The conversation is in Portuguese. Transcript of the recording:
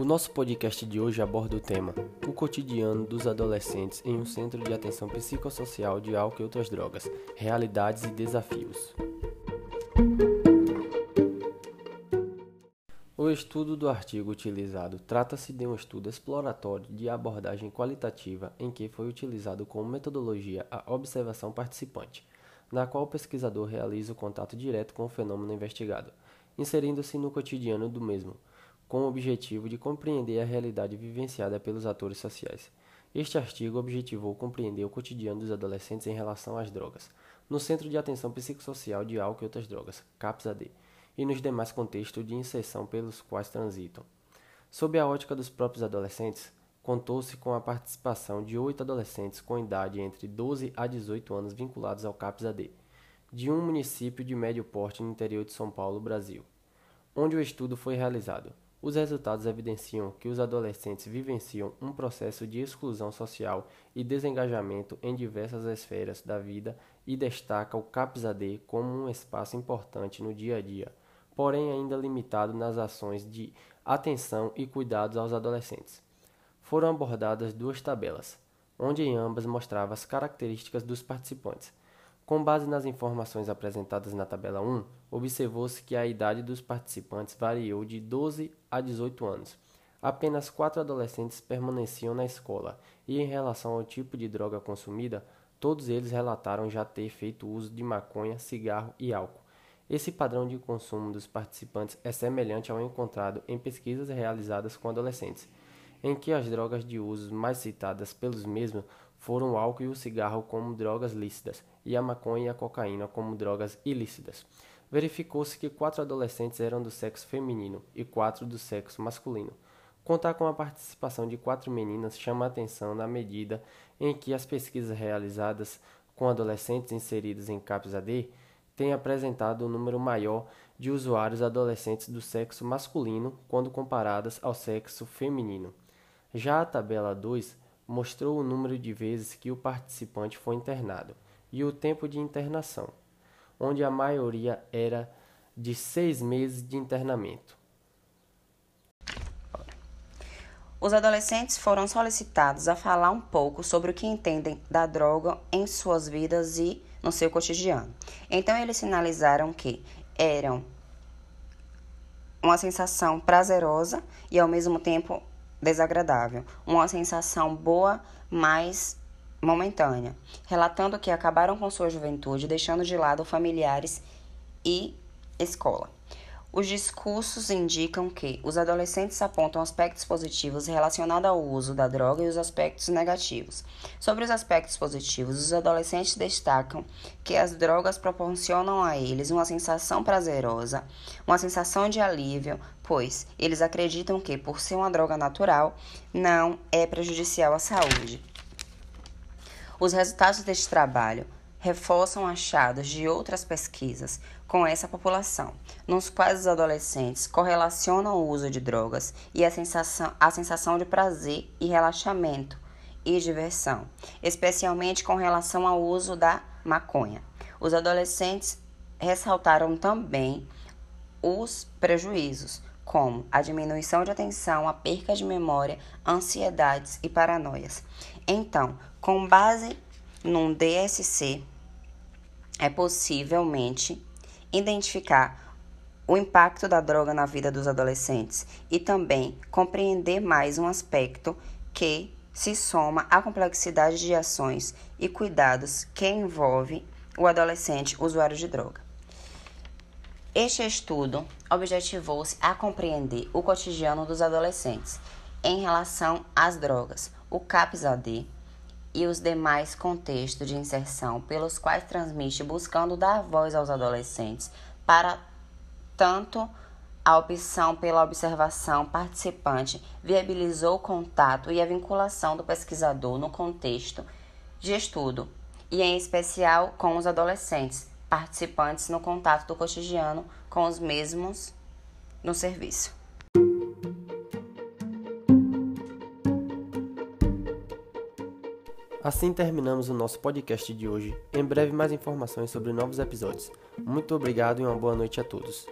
O nosso podcast de hoje aborda o tema O cotidiano dos adolescentes em um centro de atenção psicossocial de álcool e outras drogas, realidades e desafios. O estudo do artigo utilizado trata-se de um estudo exploratório de abordagem qualitativa em que foi utilizado como metodologia a observação participante, na qual o pesquisador realiza o contato direto com o fenômeno investigado, inserindo-se no cotidiano do mesmo com o objetivo de compreender a realidade vivenciada pelos atores sociais. Este artigo objetivou compreender o cotidiano dos adolescentes em relação às drogas, no Centro de Atenção Psicossocial de Álcool e Outras Drogas, CAPS-AD, e nos demais contextos de inserção pelos quais transitam. Sob a ótica dos próprios adolescentes, contou-se com a participação de oito adolescentes com idade entre 12 a 18 anos vinculados ao CAPS-AD, de um município de médio porte no interior de São Paulo, Brasil, onde o estudo foi realizado. Os resultados evidenciam que os adolescentes vivenciam um processo de exclusão social e desengajamento em diversas esferas da vida e destaca o CAPS-AD como um espaço importante no dia a dia, porém ainda limitado nas ações de atenção e cuidados aos adolescentes. Foram abordadas duas tabelas, onde em ambas mostrava as características dos participantes, com base nas informações apresentadas na tabela 1, observou-se que a idade dos participantes variou de 12 a 18 anos. Apenas quatro adolescentes permaneciam na escola, e em relação ao tipo de droga consumida, todos eles relataram já ter feito uso de maconha, cigarro e álcool. Esse padrão de consumo dos participantes é semelhante ao encontrado em pesquisas realizadas com adolescentes, em que as drogas de uso mais citadas pelos mesmos foram o álcool e o cigarro como drogas lícitas e a maconha e a cocaína como drogas ilícitas. Verificou-se que quatro adolescentes eram do sexo feminino e quatro do sexo masculino. Contar com a participação de quatro meninas chama a atenção na medida em que as pesquisas realizadas com adolescentes inseridos em CAPS-AD têm apresentado um número maior de usuários adolescentes do sexo masculino quando comparadas ao sexo feminino. Já a tabela 2 mostrou o número de vezes que o participante foi internado e o tempo de internação, onde a maioria era de seis meses de internamento. Os adolescentes foram solicitados a falar um pouco sobre o que entendem da droga em suas vidas e no seu cotidiano. Então, eles sinalizaram que eram uma sensação prazerosa e ao mesmo tempo desagradável, uma sensação boa, mas momentânea, relatando que acabaram com sua juventude, deixando de lado familiares e escola. Os discursos indicam que os adolescentes apontam aspectos positivos relacionados ao uso da droga e os aspectos negativos. Sobre os aspectos positivos, os adolescentes destacam que as drogas proporcionam a eles uma sensação prazerosa, uma sensação de alívio, pois eles acreditam que, por ser uma droga natural, não é prejudicial à saúde. Os resultados deste trabalho reforçam achados de outras pesquisas com essa população, nos quais os adolescentes correlacionam o uso de drogas e a sensação, a sensação de prazer e relaxamento e diversão, especialmente com relação ao uso da maconha. Os adolescentes ressaltaram também os prejuízos, como a diminuição de atenção, a perca de memória, ansiedades e paranoias. Então, com base num DSC, é possivelmente identificar o impacto da droga na vida dos adolescentes e também compreender mais um aspecto que se soma à complexidade de ações e cuidados que envolve o adolescente usuário de droga. Este estudo objetivou-se a compreender o cotidiano dos adolescentes em relação às drogas, o CAPS-AD, e os demais contextos de inserção pelos quais transmite buscando dar voz aos adolescentes para tanto a opção pela observação participante viabilizou o contato e a vinculação do pesquisador no contexto de estudo, e em especial com os adolescentes participantes no contato do cotidiano com os mesmos no serviço. Assim terminamos o nosso podcast de hoje. Em breve, mais informações sobre novos episódios. Muito obrigado e uma boa noite a todos.